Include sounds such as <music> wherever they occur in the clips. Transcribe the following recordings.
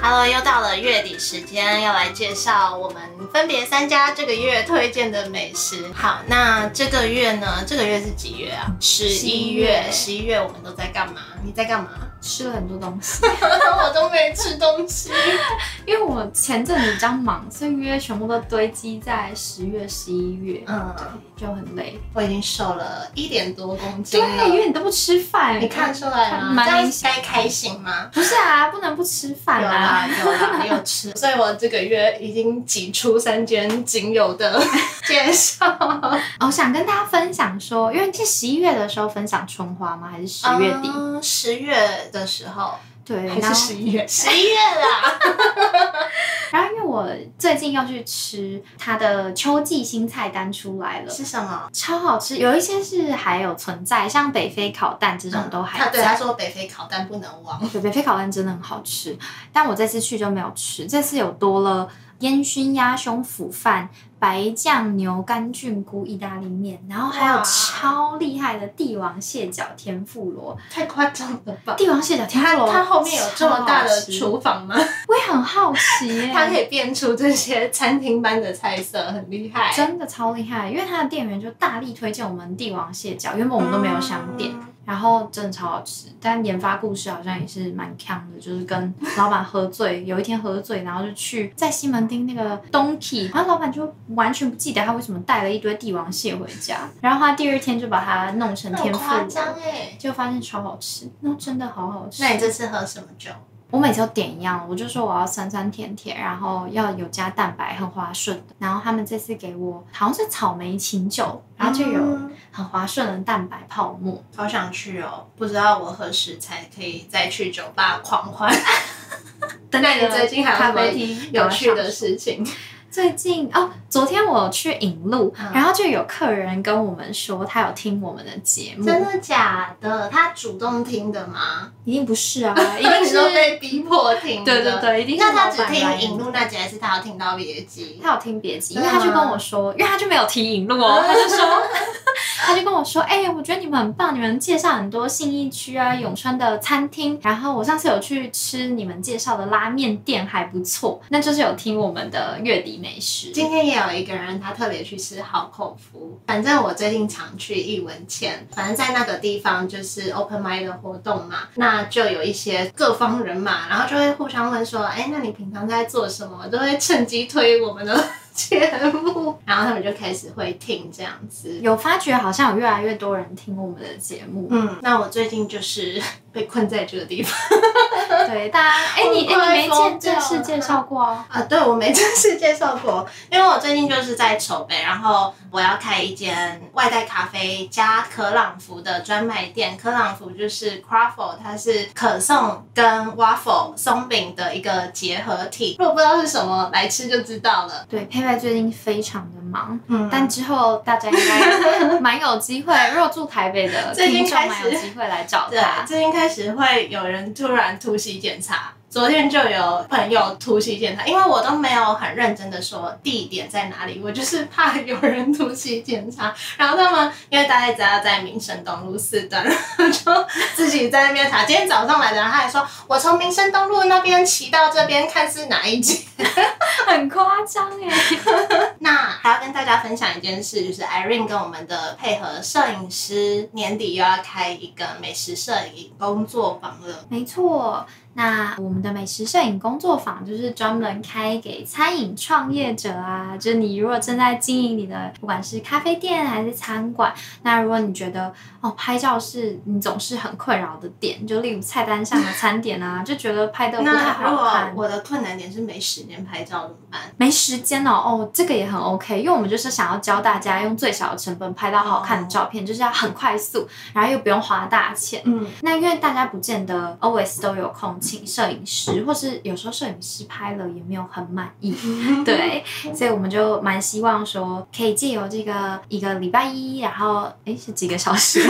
Hello，又到了月底时间，要来介绍我们分别三家这个月推荐的美食。好，那这个月呢？这个月是几月啊？十一月。十一月我们都在干嘛？你在干嘛？吃了很多东西，<laughs> 我都没吃东西，<laughs> 因为我前阵子比较忙，所以约全部都堆积在十月、十一月，嗯，就很累。我已经瘦了一点多公斤对，因为你都不吃饭，你看出来吗？这样该开心吗？不是啊，不能不吃饭啊，有啦，有吃，<laughs> 所以我这个月已经挤出三间仅有的介绍。我想跟大家分享说，因为是十一月的时候分享春花吗？还是十月底？十月。的时候，对，还是十一月，十一月啦。<laughs> 然后因为我最近要去吃它的秋季新菜单出来了，是什么？超好吃，有一些是还有存在，像北非烤蛋这种都还在。对，他说北非烤蛋不能忘。对，北非烤蛋真的很好吃，但我这次去就没有吃，这次有多了。烟熏鸭胸腐饭、白酱牛肝菌菇意大利面，然后还有超厉害的帝王蟹脚天妇罗，太夸张了吧！帝王蟹脚天妇罗，它后面有这么大的厨房吗？我也很好奇，<laughs> 它可以变出这些餐厅般的菜色，很厉害，真的超厉害。因为它的店员就大力推荐我们帝王蟹脚，原本我们都没有想点。然后真的超好吃，但研发故事好像也是蛮强的，就是跟老板喝醉，有一天喝醉，然后就去在西门町那个东体，然后老板就完全不记得他为什么带了一堆帝王蟹回家，然后他第二天就把它弄成天妇罗，就发现超好吃，那真的好好吃。那你这次喝什么酒？我每次都点一样，我就说我要酸酸甜甜，然后要有加蛋白，很滑顺的。然后他们这次给我好像是草莓琴酒，然后就有很滑顺的蛋白泡沫。好想去哦，不知道我何时才可以再去酒吧狂欢。等 <laughs> 那你最近还有什么有趣的事情？最近哦，昨天我去引路，然后就有客人跟我们说他有听我们的节目，真的假的？他主动听的吗？一定不是啊，<laughs> 一定是被逼迫听。对对对，一定是。那他只听引路那集，还是他有听到别集？他有听别集，因为他就跟我说，因为他就没有提引路哦，他就说。他就跟我说：“哎，我觉得你们很棒，你们介绍很多信义区啊、永春的餐厅。然后我上次有去吃你们介绍的拉面店，还不错。那就是有听我们的月底美食。今天也有一个人，他特别去吃好口福。反正我最近常去一文前，反正在那个地方就是 open m i d 的活动嘛，那就有一些各方人马，然后就会互相问说：哎，那你平常在做什么？都会趁机推我们的。”节目，<laughs> 然后他们就开始会听这样子，有发觉好像有越来越多人听我们的节目。嗯，那我最近就是被困在这个地方。<laughs> 对，大家，哎，你哎，你没正式介绍过啊？啊，对，我没正式介绍过，因为我最近就是在筹备，然后我要开一间外带咖啡加可朗福的专卖店。可朗福就是 Craffle，它是可颂跟 waffle 松饼的一个结合体。如果不知道是什么，来吃就知道了。对，佩佩最近非常的忙，嗯，但之后大家应该蛮有机会。如果住台北的 <laughs> 听众，蛮有机会来找他。最近开始会有人突然突袭检查。昨天就有朋友突袭检查，因为我都没有很认真的说地点在哪里，我就是怕有人突袭检查。<laughs> 然后他们因为大家只要在民生东路四段，<laughs> 就自己在那边查。今天早上来的人他还说，我从民生东路那边骑到这边看是哪一间，<laughs> 很夸张哎。那还要跟大家分享一件事，就是 Irene 跟我们的配合摄影师年底又要开一个美食摄影工作坊了。没错。那我们的美食摄影工作坊就是专门开给餐饮创业者啊，就是你如果正在经营你的不管是咖啡店还是餐馆，那如果你觉得哦拍照是你总是很困扰的点，就例如菜单上的餐点啊，<laughs> 就觉得拍的不太好看。我的困难点是没时间拍照怎么办？没时间哦，哦这个也很 OK，因为我们就是想要教大家用最小的成本拍到好看的照片，就是要很快速，然后又不用花大钱。嗯，那因为大家不见得 always 都有空。请摄影师，或是有时候摄影师拍了也没有很满意，对，所以我们就蛮希望说，可以借由这个一个礼拜一，然后哎是几个小时，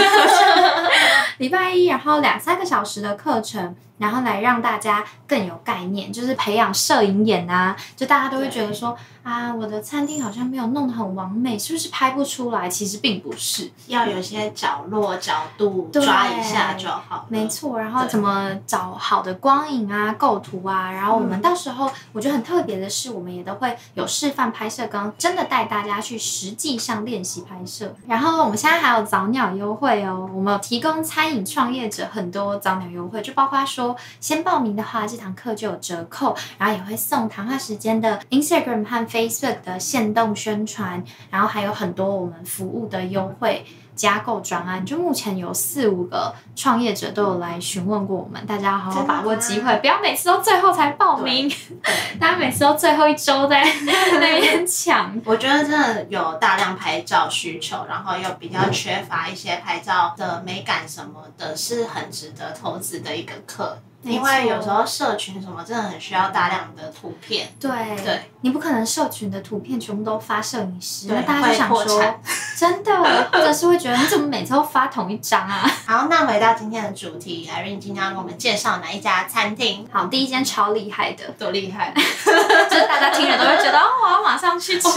<laughs> 礼拜一，然后两三个小时的课程。然后来让大家更有概念，就是培养摄影眼啊，就大家都会觉得说啊，我的餐厅好像没有弄得很完美，是不是拍不出来？其实并不是，要有些角落角度抓一下就好。没错，然后怎么找好的光影啊、构图啊，然后我们到时候我觉得很特别的是，我们也都会有示范拍摄，跟真的带大家去实际上练习拍摄。然后我们现在还有早鸟优惠哦，我们有提供餐饮创业者很多早鸟优惠，就包括说。先报名的话，这堂课就有折扣，然后也会送谈话时间的 Instagram 和 Facebook 的限动宣传，然后还有很多我们服务的优惠。加购专案，就目前有四五个创业者都有来询问过我们，大家好好把握机会，不要每次都最后才报名，<laughs> 大家每次都最后一周在那边抢。<laughs> 我觉得真的有大量拍照需求，然后又比较缺乏一些拍照的美感什么的，是很值得投资的一个课。因为有时候社群什么真的很需要大量的图片，对对，你不可能社群的图片全部都发摄影师，那大家就想说，真的，或者是会觉得你怎么每次都发同一张啊？<laughs> 好，那回到今天的主题，Irene 今天要给我们介绍哪一家餐厅？好，第一间超厉害的，多厉害，<laughs> 就是大家听了都会觉得哦，<laughs> 我要马上去吃。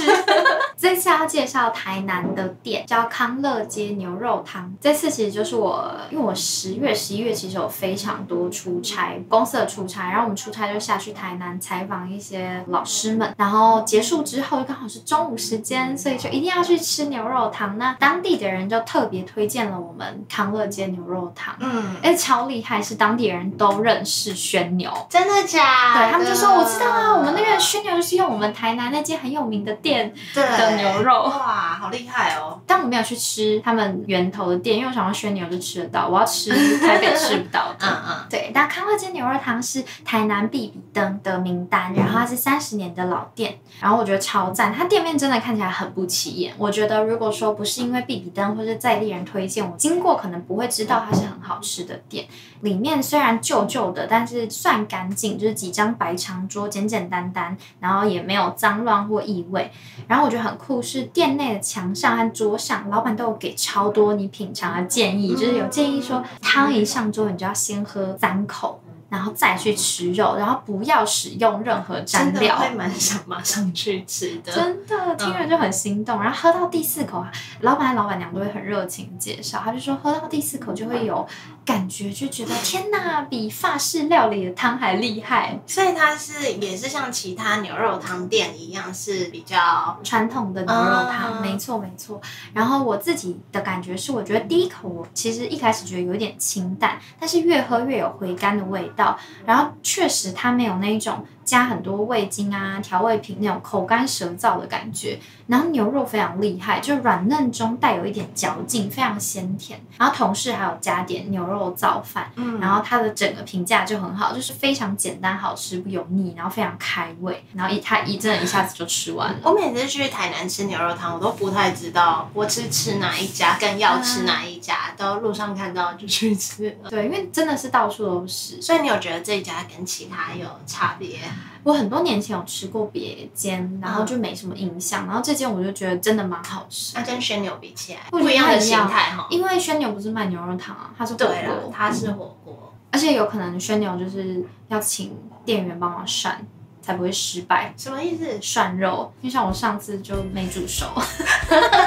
这次要介绍台南的店，叫康乐街牛肉汤。这次其实就是我，因为我十月、十一月其实有非常多出差。公司的出差，然后我们出差就下去台南采访一些老师们，然后结束之后刚好是中午时间，所以就一定要去吃牛肉汤。那当地的人就特别推荐了我们康乐街牛肉汤，嗯，哎，超厉害，是当地人都认识宣牛，真的假？对他们就说我知道啊，我们那个宣牛是用我们台南那间很有名的店的牛肉，哇，好厉害哦！但我没有去吃他们源头的店，因为我想要宣牛就吃得到，我要吃台北吃不到的，<laughs> 嗯嗯，对，但康。这间牛肉汤是台南必比登的名单，然后它是三十年的老店，然后我觉得超赞，它店面真的看起来很不起眼。我觉得如果说不是因为必比登或者在地人推荐，我经过可能不会知道它是很好吃的店。里面虽然旧旧的，但是算干净，就是几张白长桌，简简单单，然后也没有脏乱或异味。然后我觉得很酷是店内的墙上和桌上，老板都有给超多你品尝的建议，就是有建议说汤一上桌，你就要先喝三口。然后再去吃肉，然后不要使用任何蘸料，会蛮想马上去吃的。真的，听人就很心动。然后喝到第四口啊，老板和老板娘都会很热情介绍，他就说喝到第四口就会有感觉，就觉得天哪，比法式料理的汤还厉害。所以它是也是像其他牛肉汤店一样，是比较传统的牛肉汤。没错没错。然后我自己的感觉是，我觉得第一口我其实一开始觉得有点清淡，但是越喝越有回甘的味道。然后确实，他没有那一种。加很多味精啊，调味品那种口干舌燥的感觉。然后牛肉非常厉害，就软嫩中带有一点嚼劲，非常鲜甜。然后同事还有加点牛肉造饭，嗯，然后它的整个评价就很好，就是非常简单好吃不油腻，然后非常开胃。然后一它一真的一下子就吃完了。我每次去台南吃牛肉汤，我都不太知道我吃吃哪一家，更要吃哪一家，都路上看到就去吃。对，因为真的是到处都是。所以你有觉得这一家跟其他有差别？我很多年前有吃过别间，然后就没什么印象。然后这间我就觉得真的蛮好吃。那跟宣牛比起来，不一样的心态哈。因为宣牛不是卖牛肉汤啊，它是火锅，它是火锅。而且有可能宣牛就是要请店员帮忙涮，才不会失败。什么意思？涮肉，就像我上次就没煮熟。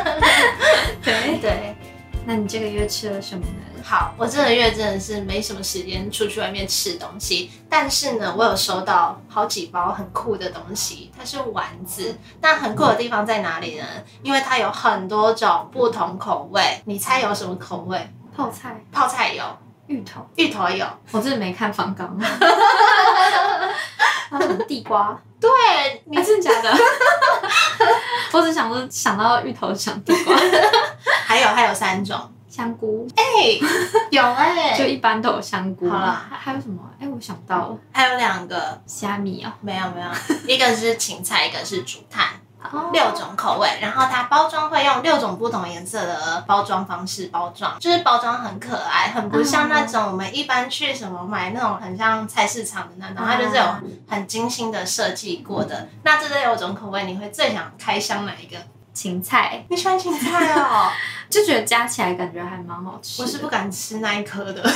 <laughs> 对对。那你这个月吃了什么呢？好，我这个月真的是没什么时间出去外面吃东西，但是呢，我有收到好几包很酷的东西，它是丸子。那很酷的地方在哪里呢？因为它有很多种不同口味，你猜有什么口味？泡菜，泡菜有，芋头，芋头有，我真的没看方刚。<laughs> 还有什么地瓜？对，你真的假的？<laughs> 我只想说想到芋头想地瓜，<laughs> 还有还有三种。香菇，哎，有哎，<laughs> 就一般都有香菇。好了，还有什么？哎，我想到了，还有两个虾米哦，没有没有，一个是芹菜，一个是竹炭，六种口味。然后它包装会用六种不同颜色的包装方式包装，就是包装很可爱，很不像那种我们一般去什么买那种很像菜市场的那种，它就是有很精心的设计过的。那这六种口味，你会最想开箱哪一个？芹菜，你喜欢芹菜哦？<laughs> 就觉得加起来感觉还蛮好吃。我是不敢吃那一颗的。<laughs>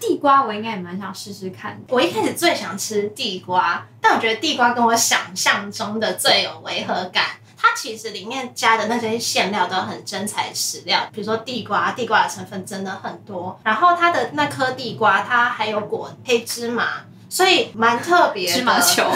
地瓜，我应该也蛮想试试看。我一开始最想吃地瓜，但我觉得地瓜跟我想象中的最有违和感。它其实里面加的那些馅料都很真材实料，比如说地瓜，地瓜的成分真的很多。然后它的那颗地瓜，它还有裹黑芝麻，所以蛮特别的。芝麻球。<laughs>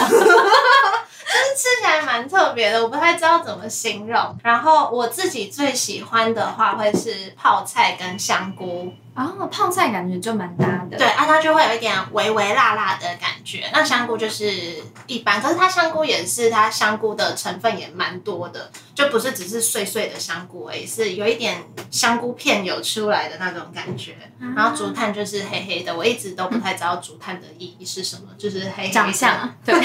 就是吃起来蛮特别的，我不太知道怎么形容。然后我自己最喜欢的话会是泡菜跟香菇。哦，泡菜感觉就蛮搭的。对啊，它就会有一点微微辣辣的感觉。那香菇就是一般，可是它香菇也是它香菇的成分也蛮多的，就不是只是碎碎的香菇而已，是有一点香菇片有出来的那种感觉。然后竹炭就是黑黑的，我一直都不太知道竹炭的意义是什么，就是黑长相。对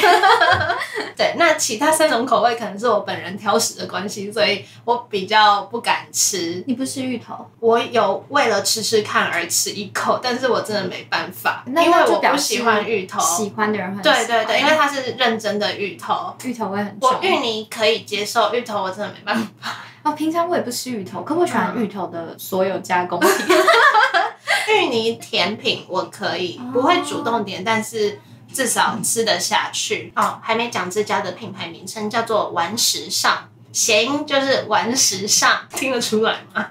<laughs> 对，那其他三种口味可能是我本人挑食的关系，所以我比较不敢吃。你不吃芋头？我有为了吃吃看。而吃一口，但是我真的没办法，因为我不喜欢芋头。喜欢的人很对对对，因为它是认真的芋头，芋头味很重。我芋泥可以接受，芋头我真的没办法。哦，平常我也不吃芋头，可我喜欢芋头的所有加工品。<laughs> 芋泥甜品我可以，不会主动点，但是至少吃得下去。哦，还没讲这家的品牌名称，叫做玩时尚，谐音就是玩时尚，听得出来吗？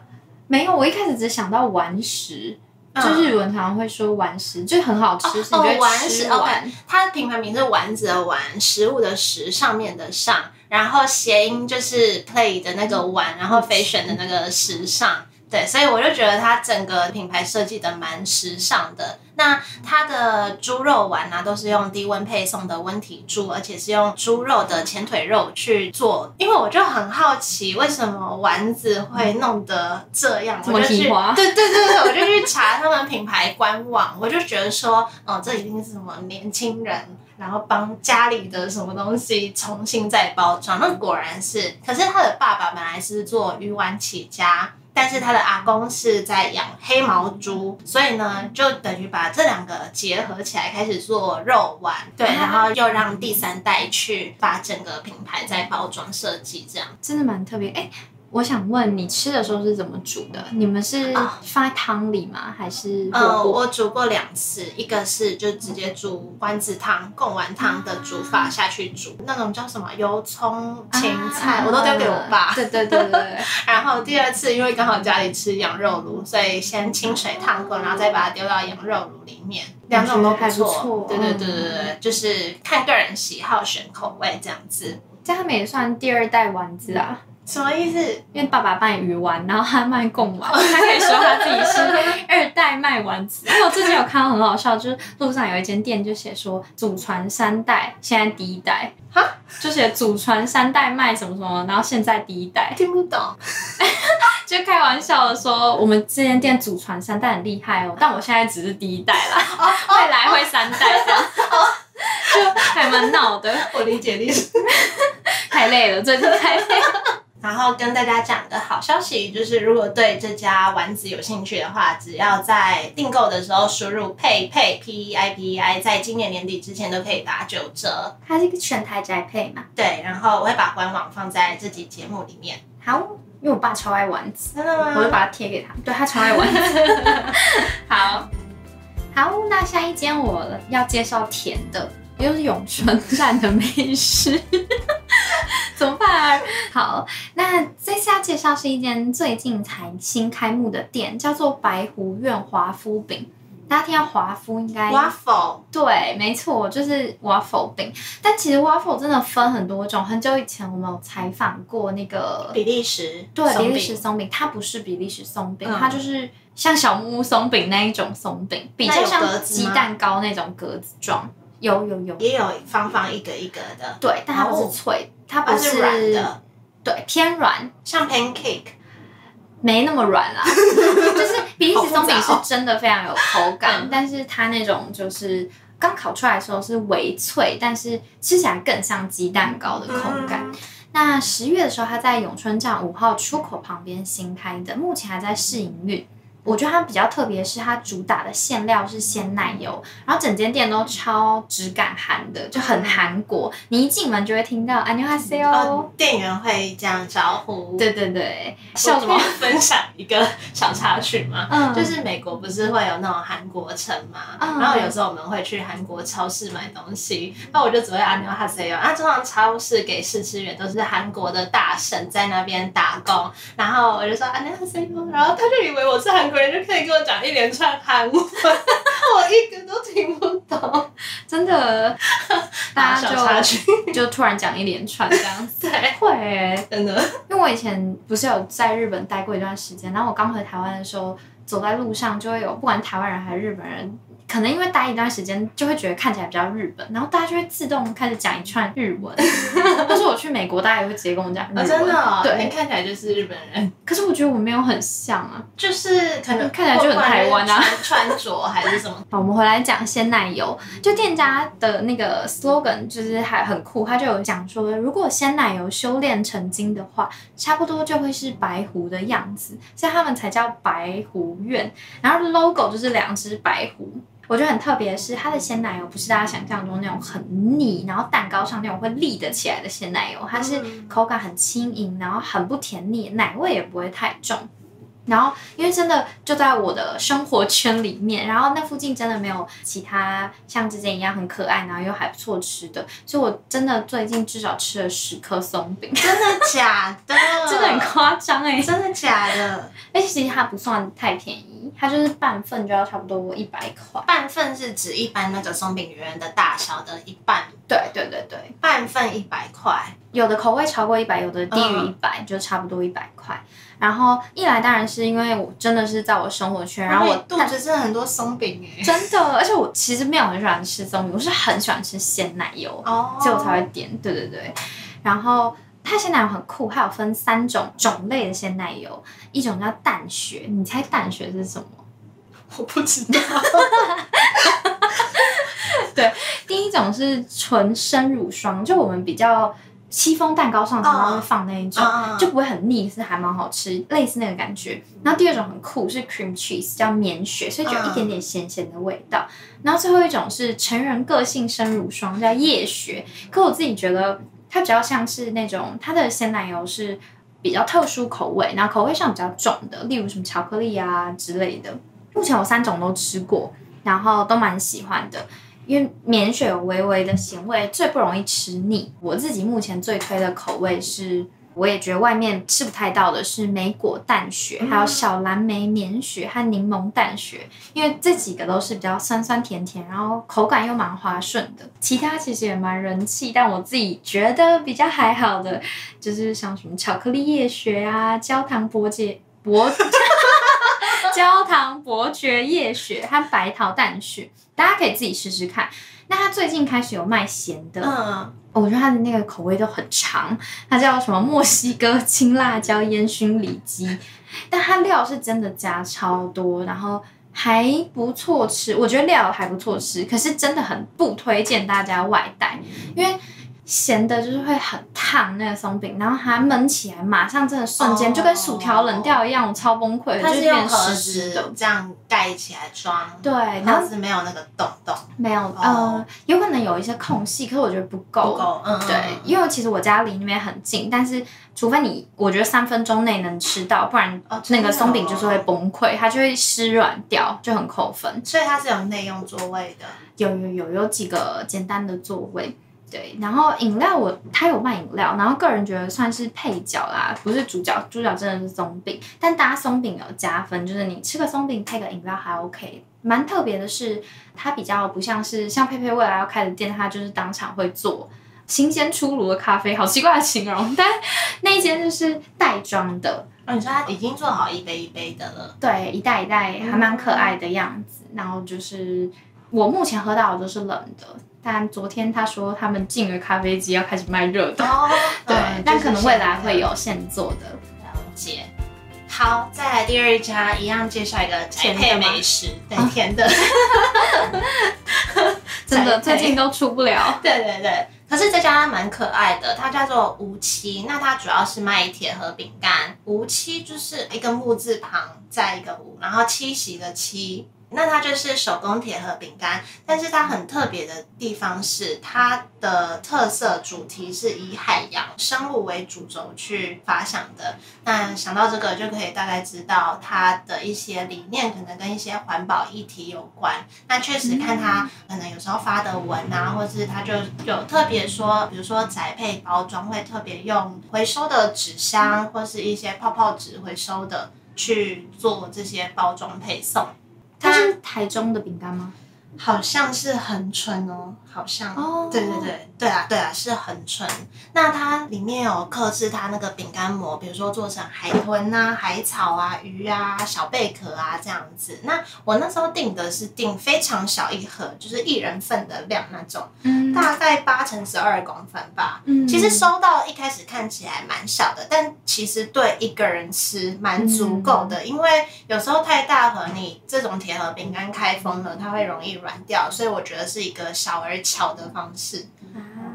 没有，我一开始只想到顽石，就是日文常常会说丸食，就很好吃。哦，丸食，OK，它的品牌名是丸子的丸，食物的食上面的上，然后谐音就是 play 的那个玩，然后 fashion 的那个时尚。对，所以我就觉得它整个品牌设计的蛮时尚的。那它的猪肉丸呢，都是用低温配送的温体猪，而且是用猪肉的前腿肉去做。因为我就很好奇，为什么丸子会弄得这样？我就去，<laughs> 对对对对，我就去查他们品牌官网，我就觉得说，哦，这一定是什么年轻人，然后帮家里的什么东西重新再包装。那果然是，可是他的爸爸本来是做鱼丸起家。但是他的阿公是在养黑毛猪，所以呢，就等于把这两个结合起来，开始做肉丸。对，然后又让第三代去把整个品牌在包装设计，这样真的蛮特别。哎。我想问你吃的时候是怎么煮的？你们是放在汤里吗？还是？呃，我煮过两次，一个是就直接煮丸子汤、贡丸汤的煮法下去煮，那种叫什么油葱芹菜，我都丢给我爸。对对对对。<laughs> 然后第二次因为刚好家里吃羊肉炉，所以先清水烫过，然后再把它丢到羊肉炉里面。两种都不错。对对对对对，就是看个人喜好选口味这样子。这样他们也算第二代丸子啊。什么意思？因为爸爸卖鱼丸，然后他卖贡丸，<laughs> 他可以说他自己是 <laughs> 二代卖丸子。因为我最近有看到很好笑，就是路上有一间店就写说祖传三代，现在第一代，哈，就写祖传三代卖什么什么，然后现在第一代，听不懂，<laughs> 就开玩笑的说我们这间店祖传三代很厉害哦，但我现在只是第一代啦，未来会三代这样，就还蛮闹的。我理解理解，太累了，最近太累。然后跟大家讲个好消息，就是如果对这家丸子有兴趣的话，只要在订购的时候输入佩佩 P E I P I，在今年年底之前都可以打九折。它是一个全台宅配嘛？对，然后我会把官网放在这集节目里面。好，因为我爸超爱丸子，真的吗？我会把它贴给他，对他超爱丸子。<laughs> 好，<laughs> 好，那下一间我要介绍甜的，又是永春站的美食。怎么办？好，那这次要介绍是一间最近才新开幕的店，叫做白湖苑华夫饼。大家听到华夫应该 waffle 对，没错，就是 waffle 饼。但其实 waffle 真的分很多种。很久以前我们有采访过那个比利时，对，比利时松饼，它不是比利时松饼，它就是像小木屋松饼那一种松饼，比较像鸡蛋糕那种格子状。有有有，也有方方一个一个的，对，但它不是脆，它不是软的，对，偏软，像 pancake，没那么软啦，<laughs> 就是比利时松饼是真的非常有口感，但是它那种就是刚烤出来的时候是微脆，但是吃起来更像鸡蛋糕的口感。那十月的时候，它在永春站五号出口旁边新开的，目前还在试营运。我觉得它比较特别的是，它主打的馅料是鲜奶油，然后整间店都超质感韩的，就很韩国。你一进门就会听到안녕하세 요， 哦，店员会这样招呼。对对对，笑什么？分享一个小插曲嘛，嗯就是美国不是会有那种韩国城嘛，嗯然后有时候我们会去韩国超市买东西，那我就只会按牛哈塞哟。啊，通常超市给试吃员都是韩国的大神在那边打工，然后我就说安牛哈塞哟，然后他就以为我是韩 国人，就可以跟我讲一连串韩文，<laughs> 我一个都听不懂。真的，<laughs> 大家，就 <laughs> 就突然讲一连串这样子。对，会。欸，真的，因为我以前不是有在日本待过一段时间，然后我刚回台湾的时候，走在路上就会有不管台湾人还是日本人，可能因为待一段时间就会觉得看起来比较日本，然后大家就会自动开始讲一串日文。<laughs> 或是我去美国，大家也会直接跟我讲日啊，文。真的、哦，你对，看起来就是日本人。可是我觉得我没有很像啊。就是可能看起来就很台湾啊穿穿着还是什么。<laughs> 好，我们回来讲鲜奶油，就店家的那个 slogan 就是还很酷，他就有讲说，如果鲜奶油修炼成精的话，差不多就会是白狐的样子，所以他们才叫白狐苑。然后 logo 就是两只白狐。我觉得很特别的是，它的鲜奶油不是大家想象中那种很腻，然后蛋糕上那种会立得起来的鲜奶油，它是嗯口感很轻盈，然后很不甜腻，奶味也不会太重。然后，因为真的就在我的生活圈里面，然后那附近真的没有其他像之前一样很可爱，然后又还不错吃的，所以我真的最近至少吃了十颗松饼，<laughs> 真的假的？<laughs> 真的很夸张哎！真的假的？<laughs> 而且其实它不算太便宜，它就是半份就要差不多一百块。半份是指一般那个松饼圆的大小的一半，对对对对，半份一百块。有的口味超过一百，有的低于一百、就差不多一百块。然后一来当然是因为我真的是在我生活圈，然后我肚子真的很多松饼哎。真的，而且我其实没有很喜欢吃松饼，我是很喜欢吃鲜奶油，哦所以我才会点。对对对，然后它鲜奶油很酷，它有分三种种类的鲜奶油，一种叫淡雪，你猜淡雪是什么？我不知道。<laughs> 对第一种是纯生乳霜，就我们比较戚风蛋糕上常常会放那一种。嗯就不会很腻，是还蛮好吃，类似那个感觉。然后第二种很酷，是 cream cheese，叫绵雪，所以就有一点点咸咸的味道。然后最后一种是成人个性生乳霜，叫夜雪。可我自己觉得它比较像是那种它的鲜奶油是比较特殊口味，然后口味上比较重的，例如什么巧克力啊之类的。目前我三种都吃过，然后都蛮喜欢的。因为绵雪有微微的咸味，最不容易吃腻。我自己目前最推的口味是，我也觉得外面吃不太到的是莓果淡雪，还有小蓝莓绵雪和柠檬淡雪，因为这几个都是比较酸酸甜甜，然后口感又蛮滑顺的。其他其实也蛮人气，但我自己觉得比较还好的，就是像什么巧克力夜雪啊、焦糖伯爵伯。<laughs> 焦糖伯爵夜雪和白桃淡雪，大家可以自己试试看。那它最近开始有卖咸的，嗯，我觉得它的那个口味都很长，它叫什么墨西哥青辣椒烟熏里脊，但它料是真的加超多，然后还不错吃，我觉得料还不错吃，可是真的很不推荐大家外带，因为。咸的就是会很烫那个松饼，然后它焖起来，马上真的瞬间、哦就跟薯条冷掉一样，我超崩溃的，它就是变用盒湿湿子的。这样盖起来装，对，然然后后是没有那个洞洞，没有、呃，有可能有一些空隙，可是我觉得不够。不够，嗯，对，因为其实我家离那边很近，但是除非你，我觉得三分钟内能吃到，不然那个松饼哦就是会崩溃，它就会湿软掉，就很扣分。所以它是有内用座位的，有有有有几个简单的座位。对，然后饮料我他有卖饮料，然后个人觉得算是配角啦，不是主角，主角真的是松饼，但搭松饼有加分，就是你吃个松饼配个饮料还 OK。蛮特别的是，它比较不像是像佩佩未来要开的店，它就是当场会做新鲜出炉的咖啡，好奇怪的形容，但那一间就是袋装的，哦，你说它已经做好一杯一杯的了，对，一袋一袋还蛮可爱的样子。然后就是我目前喝到的都是冷的，但昨天他说他们进了咖啡机要开始卖热的，哦，<laughs> 对，嗯但可能未来会。有现做的。了解。好，再来第二家，一样介绍一个甜配美食，对，甜的。<laughs> 真的最近都出不了。对 <laughs> 对对，可可是这家蛮可爱的，它叫做无期。那它主要是卖铁盒饼干。无期就是一个木字旁，再一个无，然后七喜的七。那它就是手工铁盒饼干，但是它很特别的地方是，它的特色主题是以海洋生物为主轴去发想的。那想到这个，就可以大概知道它的一些理念，可能跟一些环保议题有关。那确实看它可能有时候发的文啊，或是它就有特别说，比如说宅配包装会特别用回收的纸箱，或是一些泡泡纸回收的去做这些包装配送。它是台中的饼干吗？好像是恒春哦，好像哦，对对对对啊对啊是很纯。那它里面有克制它那个饼干膜，比如说做成海豚啊、海草啊、鱼啊、小贝壳啊这样子。那我那时候订的是订非常小一盒，就是一人份的量那种，嗯，大概八乘十二公分吧。嗯，其实收到一开始看起来蛮小的，但其实对一个人吃蛮足够的，因为有时候太大盒，你这种铁盒饼干开封了，它会容易。软掉，所以我觉得是一个小而巧的方式。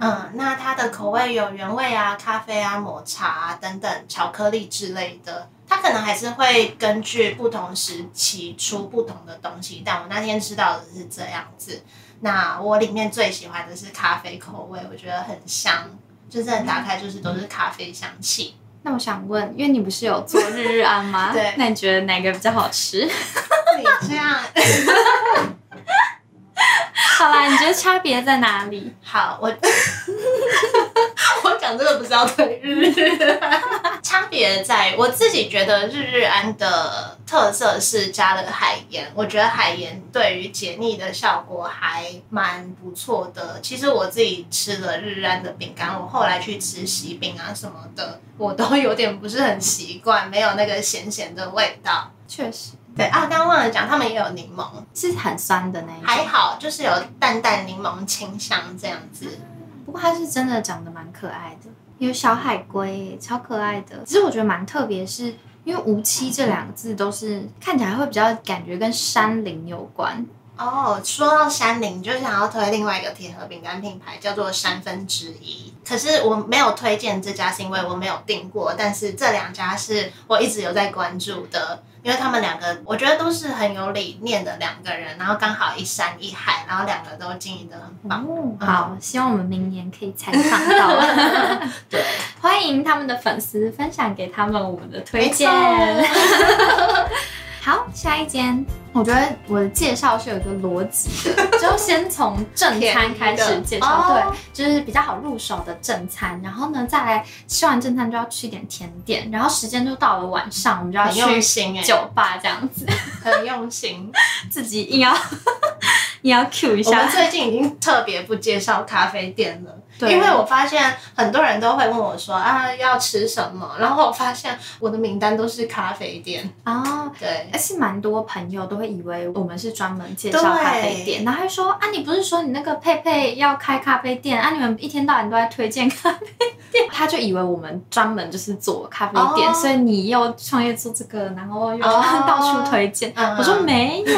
嗯，那它的口味有原味啊、咖啡啊、抹茶啊等等巧克力之类的。它可能还是会根据不同时期出不同的东西，但我那天吃到的是这样子。那我里面最喜欢的是咖啡口味，我觉得很香，就真的打开就是都是咖啡香气。那我想问，因为你不是有做日日安吗？<laughs> 对，那你觉得哪个比较好吃？<laughs> 你这样。<laughs> <laughs> 好啦，你觉得差别在哪里？好，我我讲这个不是要推日日，差别在我自己觉得日日安的特色是加了海盐，我觉得海盐对于解腻的效果还蛮不错的。其实我自己吃了日日安的饼干，我后来去吃喜饼啊什么的，我都有点不是很习惯，没有那个咸咸的味道。确实。对啊，刚刚忘了讲，他们也有柠檬，是很酸的那一种。还好，就是有淡淡柠檬清香这样子。不过它是真的长得蛮可爱的，有小海龟，超可爱的。其实我觉得蛮特别，是因为“无期”这两个字都是看起来会比较感觉跟山林有关。哦，说到山林，就想要推另外一个铁盒饼干品牌，叫做三分之一。可是我没有推荐这家，是因为我没有订过。但是这两家是我一直有在关注的。因为他们两个，我觉得都是很有理念的两个人，然后刚好一山一海，然后两个都经营的很棒。好，希望我们明年可以采访到。<laughs> <laughs> 对，欢迎他们的粉丝分享给他们我们的推荐。<laughs> 好，下一间，我觉得我的介绍是有一个逻辑的，<laughs> 就先从正餐开始介绍，对，就是比较好入手的正餐，然后呢，再来吃完正餐就要吃一点甜点，然后时间就到了晚上，我们就要去酒吧这样子，很用心，<laughs> 自己硬要 <laughs> 硬要 Q 一下。我们最近已经特别不介绍咖啡店了。因为我发现很多人都会问我说啊要吃什么，然后我发现我的名单都是咖啡店。哦，对，而且蛮多朋友都会以为我们是专门介绍咖啡店，<laughs> 然后还说啊你不是说你那个佩佩要开咖啡店啊你们一天到晚都在推荐咖啡店，<laughs> 他就以为我们专门就是做咖啡店，所以你又创业做这个，然后又到处推荐，我说没有。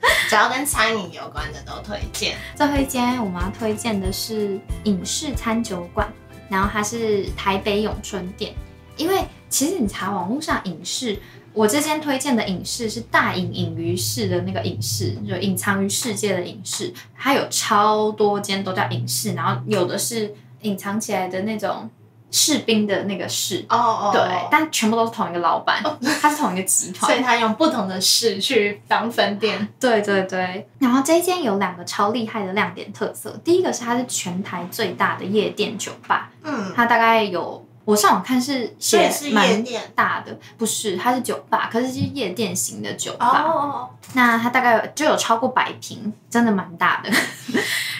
<laughs> 只要跟餐饮有关的都推荐。最后一间我们要推荐的是影视餐酒馆，然后它是台北永春店。因为其实你查网络上影视，我这间推荐的影视是大隐隐于市的那个影视，就隐藏于世界的影视。它有超多间都叫影视，然后有的是隐藏起来的那种。士兵的那个士哦哦，对，但全部都是同一个老板，<laughs> 他是同一个集团，所以他用不同的士去当分店。对对对，然后这一间有两个超厉害的亮点特色，第一个是它是全台最大的夜店酒吧，嗯，它大概有。我上网看是写蛮大的，不是，它是酒吧，可是是夜店型的酒吧。哦那它大概就有超过百平，真的蛮大的。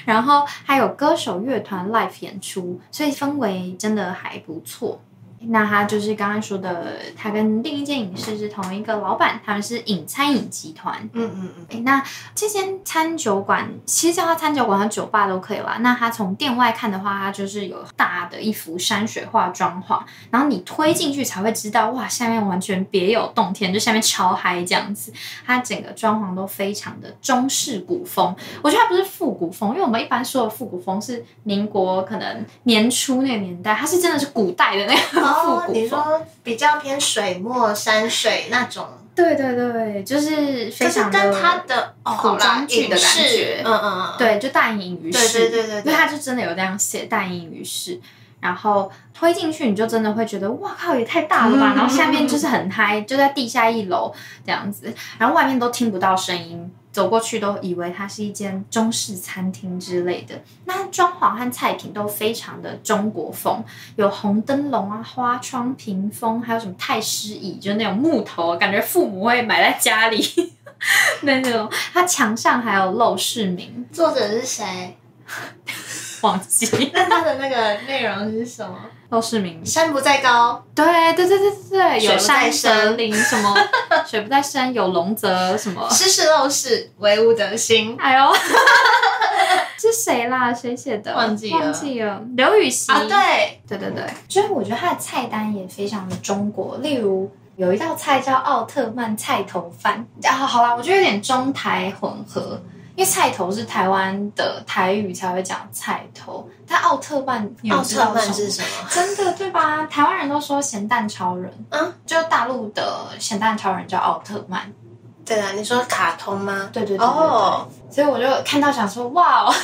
然后还有歌手乐团 live 演出，所以氛围真的还不错。那他就是刚刚说的，他跟另一间影视是同一个老板，他们是影餐饮集团。嗯嗯嗯，诶，那这间餐酒馆其实叫它餐酒馆和酒吧都可以啦。那它从店外看的话，它就是有大的一幅山水画装潢，然后你推进去才会知道，哇，下面完全别有洞天，就下面超嗨这样子。它整个装潢都非常的中式古风，我觉得它不是复古风，因为我们一般说的复古风是民国可能年初那个年代，它是真的是古代的那个复哦。你说比较偏水墨山水那种，对对对，就是非可是常的跟他的古装剧的感觉嗯嗯嗯，对，就大隐于对市，对对对对因为它就真的有这样写大隐于市，然后推进去你就真的会觉得哇靠，也太大了吧！嗯然后下面就是很嗨，就在地下一楼这样子，然后外面都听不到声音。走过去都以为它是一间中式餐厅之类的，那装潢和菜品都非常的中国风，有红灯笼啊、花窗、屏风，还有什么太师椅，就是那种木头，感觉父母会买在家里 <laughs> 那种。它墙上还有陋室铭，作者是谁？<laughs> 忘记 <laughs> 那它的那个内容是什么？陋室铭。山不在高，对对对对对对，有山则深林什么，<laughs> 水不在深，有龙则什么。世事陋室，惟吾德馨。哎呦，<laughs> 是谁啦？谁写的？忘记了忘记了。刘禹锡啊，对，对对对，所以我觉得他的菜单也非常的中国，例如。有一道菜叫奥特曼菜头饭啊，好啦，我觉得有点中台混合，因为菜头是台湾的台语才会讲菜头，但奥特曼奥特曼是什么？真的对吧？台湾人都说咸蛋超人，嗯，就大陆的咸蛋超人叫奥特曼。对啊，你说卡通吗？对对对对对，哦，所以我就看到想说，哇哦，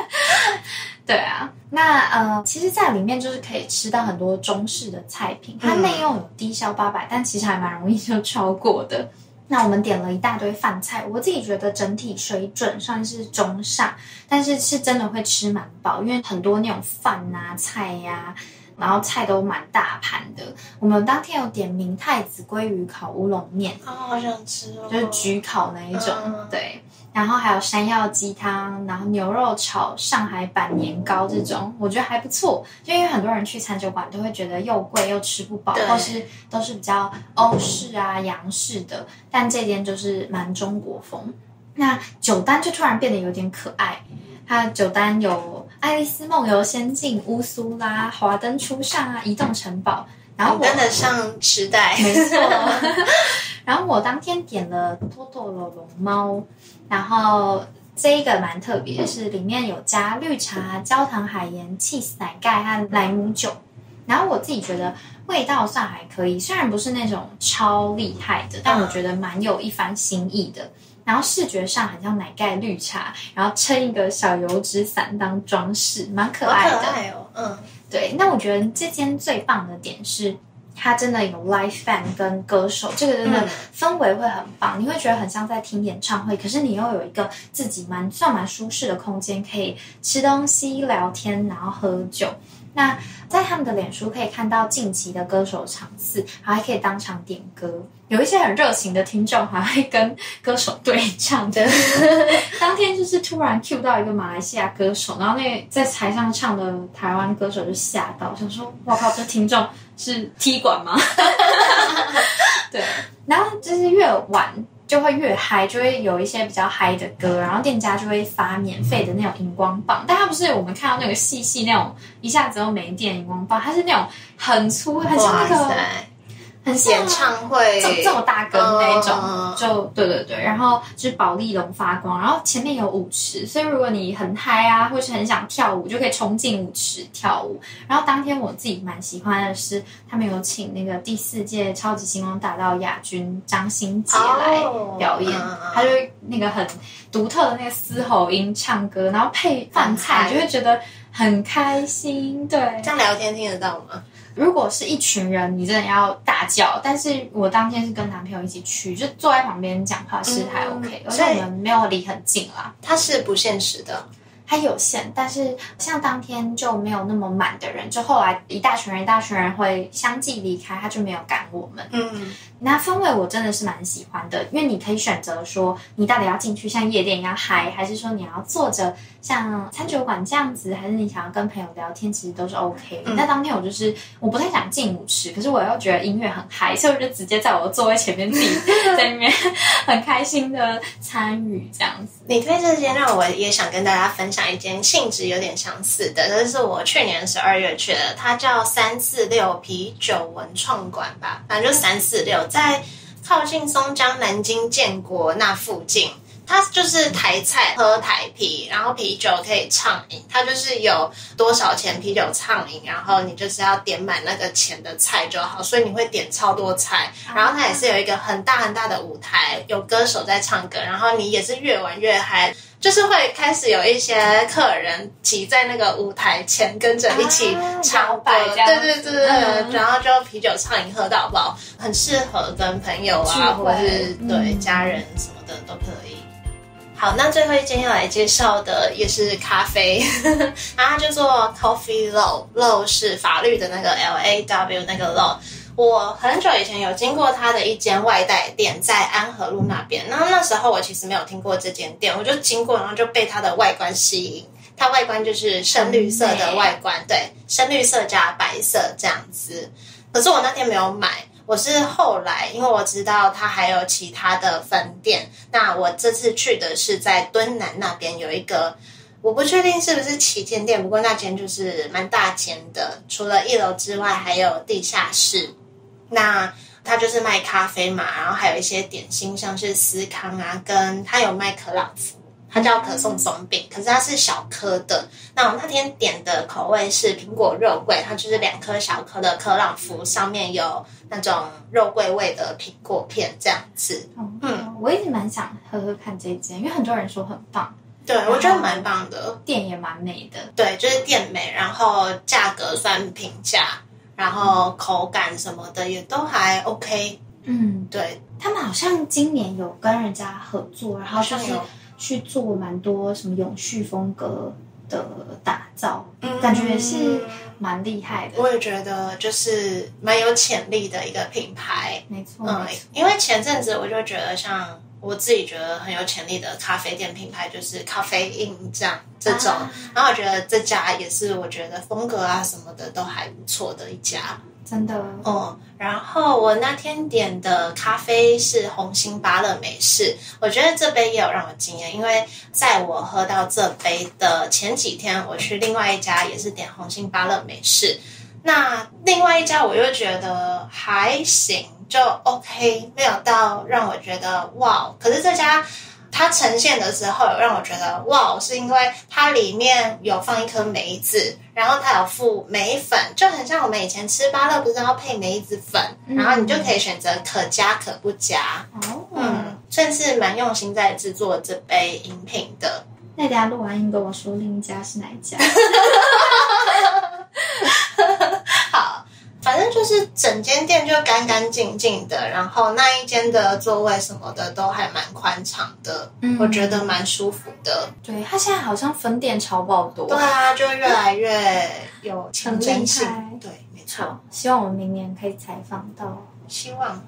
<laughs> 对啊，那呃，其实，在里面就是可以吃到很多中式的菜品，它嗯内用有低消八百，但其实还蛮容易就超过的。那我们点了一大堆饭菜，我自己觉得整体水准算是中上，但是是真的会吃蛮饱，因为很多那种饭啊、菜呀、然后菜都蛮大盘的。我们当天有点明太子鲑鱼烤乌龙面，哦，好想吃哦，就是焗烤那一种，嗯对。然后还有山药鸡汤，然后牛肉炒上海版年糕这种，我觉得还不错。就因为很多人去餐酒馆都会觉得又贵又吃不饱，对或是都是比较欧式啊、洋式的，但这间就是蛮中国风。那酒单就突然变得有点可爱，它的酒单有《爱丽丝梦游仙境》、乌苏拉、华灯初上啊、移动城堡。然后跟得上时代，没错。<laughs> 然后我当天点了托托罗龙猫，然后这一个蛮特别，是里面有加绿茶、焦糖海盐、cheese 奶盖和莱姆酒。然后我自己觉得味道算还可以，虽然不是那种超厉害的，但我觉得蛮有一番新意的。然后视觉上很像奶盖绿茶，然后撑一个小油纸伞当装饰，蛮可好爱的。可爱哦，嗯，对，那我觉得这间最棒的点是，它真的有 live band 跟歌手，这个真的嗯氛围会很棒，你会觉得很像在听演唱会，可是你又有一个自己蛮算蛮舒适的空间，可以吃东西、聊天，然后喝酒。那在他们的脸书可以看到近期的歌手场次，还可以当场点歌。有一些很热情的听众还会跟 <laughs> 歌手对唱的。<laughs> 当天就是突然 cue 到一个马来西亚歌手，然后那在台上唱的台湾歌手就吓到，想说：“我靠，这听众是踢馆吗？” <laughs> 对，然后就是越晚就会越嗨，就会有一些比较嗨的歌，然后店家就会发免费的那种荧光棒，但它不是我们看到那个细细那种一下子都没电荧光棒，它是那种很粗，很像那个，演唱会这这么大根那种，嗯就对对对，然后就是宝丽龙发光，然后前面有舞池，所以如果你很嗨啊，或是很想跳舞，就可以冲进舞池跳舞。然后当天我自己蛮喜欢的是，他们有请那个第四届超级星光大道亚军张新杰来哦表演，他就会那个很独特的那个嘶吼音唱歌，然后配饭菜，就会觉得很开心。对，这样聊天听得到吗？如果是一群人，你真的要大叫。但是我当天是跟男朋友一起去，就坐在旁边讲话是还 OK，、嗯而且我们没有离很近啦。它是不限时的，它有限，但是像当天就没有那么满的人，就后来一大群人一大群人会相继离开，他就没有赶我们。嗯，那氛围我真的是蛮喜欢的，因为你可以选择说你到底要进去像夜店一样嗨，还是说你要坐着像餐酒馆这样子，还是你想要跟朋友聊天，其实都是 OK 的。那当天我就是我不太想进舞池，可是我又觉得音乐很嗨，所以我就直接在我的座位前面自己 <laughs> 在那边很开心的参与这样子。你推这间让我也想跟大家分享一间性质有点相似的，这是我去年十二月去的，它叫三四六啤酒文创馆吧，反正就三四六，在靠近松江南京建国那附近。它就是台菜喝台啤，然后啤酒可以畅饮。它就是有多少钱啤酒畅饮，然后你就是要点满那个钱的菜就好。所以你会点超多菜，然后它也是有一个很大很大的舞台，有歌手在唱歌，然后你也是越玩越嗨。就是会开始有一些客人挤在那个舞台前，跟着一起唱歌，对对对对，然后就啤酒畅饮喝到饱，很适合跟朋友啊，或者是对家人什么的都可以。好，那最后一间要来介绍的也是咖啡，然后它叫做 Coffee Law，Law 是法律的那个 L A W 那个 Law。我很久以前有经过它的一间外带店，在安和路那边。然后那时候我其实没有听过这间店，我就经过，然后就被它的外观吸引。它外观就是深绿色的外观，对，深绿色加白色这样子。可是我那天没有买。我是后来，因为我知道它还有其他的分店。那我这次去的是在敦南那边有一个，我不确定是不是旗舰店，不过那间就是蛮大间的。除了一楼之外，还有地下室。那它就是卖咖啡嘛，然后还有一些点心，像是司康啊，跟它有卖可朗福。它叫可颂松饼，可是它是小颗的。那我们那天点的口味是苹果肉桂，它就是两颗小颗的可朗福，上面有那种肉桂味的苹果片这样子。嗯，我一直蛮想喝喝看这间，因为很多人说很棒。对，我觉得蛮棒的，店也蛮美的。对，就是店美，然后价格算平价，然后口感什么的也都还 OK。嗯，对他们好像今年有跟人家合作，然后就是。去做蛮多什么永续风格的打造，嗯感觉也是蛮厉害的。我也觉得就是蛮有潜力的一个品牌，没错。嗯，因为前阵子我就觉得，像我自己觉得很有潜力的咖啡店品牌，就是咖啡因这样这种。然后我觉得这家也是，我觉得风格啊什么的都还不错的一家。真的哦，然后我那天点的咖啡是红心芭乐美式，我觉得这杯也有让我惊艳，因为在我喝到这杯的前几天，我去另外一家也是点红心芭乐美式，那另外一家我又觉得还行，就 OK，没有到让我觉得哇，可是这家。它呈现的时候，有让我觉得哇，是因为它里面有放一颗梅子，然后它有附梅粉，就很像我们以前吃芭乐不是要配梅子粉，然后你就可以选择可加可不加。哦，嗯，算是蛮用心在制作这杯饮品的。那等下录完音跟我说另一家是哪一家？<laughs> 好。反正就是整间店就干干净净的，然后那一间的座位什么的都还蛮宽敞的，我觉得蛮舒服的。对，它现在好像分店超爆多。对啊，就越来越有竞争性。对，没错。希望我们明年可以采访到。希望，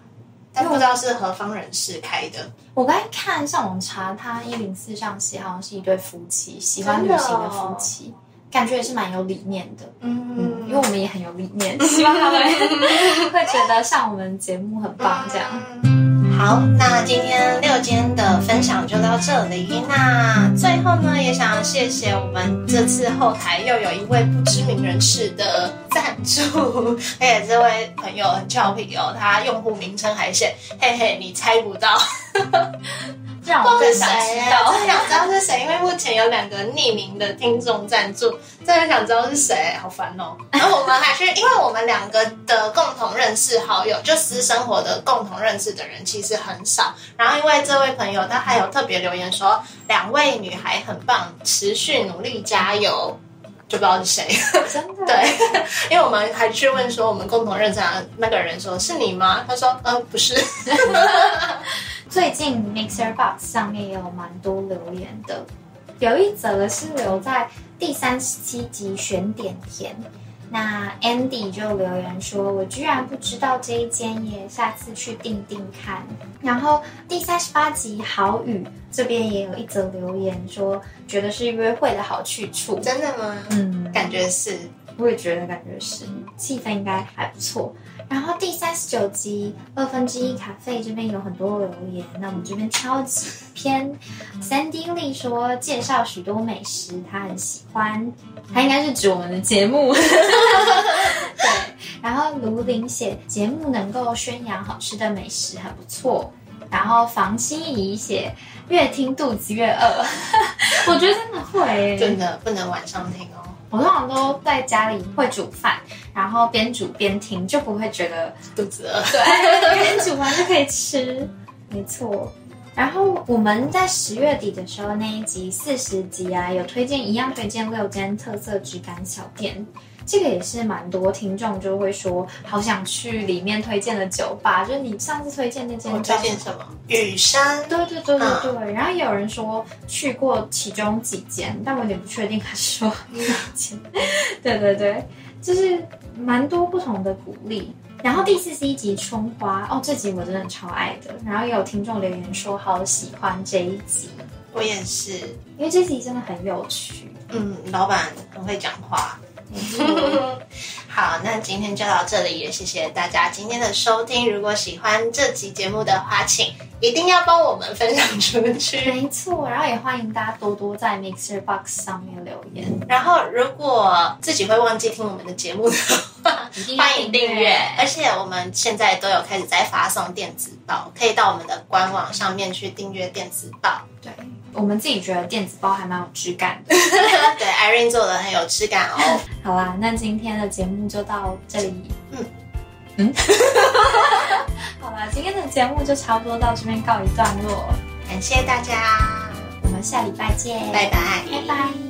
但不知道是何方人士开的。我刚才看上网查，他一零四上写好像是一对夫妻，喜欢旅行的夫妻。感觉也是蛮有理念的，嗯，因为我们也很有理念，<laughs> 希望他们 <laughs> 会觉得上我们节目很棒。这样，好，那今天六间的分享就到这里。那最后呢，也想谢谢我们这次后台又有一位不知名人士的赞助，<laughs> 而且这位朋友很俏皮哦，他用户名称还写嘿嘿，你猜不到。让我更想知道，真想知道是谁，因为目前有两个匿名的听众赞助，真的想知道是谁，好烦哦。然后我们还是因为我们两个的共同认识好友，就私生活的共同认识的人其实很少。然后因为这位朋友他还有特别留言说，两位女孩很棒，持续努力加油，就不知道是谁。真的？对，因为我们还去问说我们共同认识的那个人说是你吗？他说呃不是。<laughs> 最近 Mixer Box 上面也有蛮多留言的，有一则是留在第三十七集选点填。那 Andy 就留言说：“我居然不知道这一间耶，下次去订订看。”然后第三十八集好雨这边也有一则留言说，觉得是约会的好去处。真的吗？嗯，感觉是，我也觉得感觉是，气氛应该还不错。然后第三十九集二分之一卡费这边有很多留言，那我们这边挑几篇。Sandy Lee 说介绍许多美食，他很喜欢，他应该是指我们的节目。<laughs> 对，然后卢林写节目能够宣扬好吃的美食很不错。然后房心怡写越听肚子越饿，<laughs> 我觉得真的会，真的不能晚上听哦。我通常都在家里会煮饭，然后边煮边听，就不会觉得肚子饿。对，<laughs> 边煮完就可以吃，没错。然后我们在十月底的时候那一集四十集啊，有推荐一样推荐六间特色质感小店。这个也是蛮多听众就会说，好想去里面推荐的酒吧。就是你上次推荐那间，推荐什么？雨山。对对对对对。然后也有人说去过其中几间，但我有点不确定，他是说哪间？<laughs> 对对对，就是蛮多不同的鼓励。然后第四十一集春花哦，这集我真的超爱的。然后也有听众留言说，好喜欢这一集。我也是，因为这集真的很有趣。嗯，老板很会讲话。<laughs> 好，那今天就到这里，也谢谢大家今天的收听。如果喜欢这集节目的话，请一定要帮我们分享出去。没错，然后也欢迎大家多多在 Mixer Box 上面留言。然后，如果自己会忘记听我们的节目的话，欢迎订阅。而且我们现在都有开始在发送电子报，可以到我们的官网上面去订阅电子报。对。我们自己觉得电子包还蛮有质感的，<laughs> 对，Irene 做的很有质感哦。<laughs> 好啦，那今天的节目就到这里。嗯。嗯，<laughs> 好啦，今天的节目就差不多到这边告一段落，感谢大家，我们下礼拜见，拜拜，拜拜。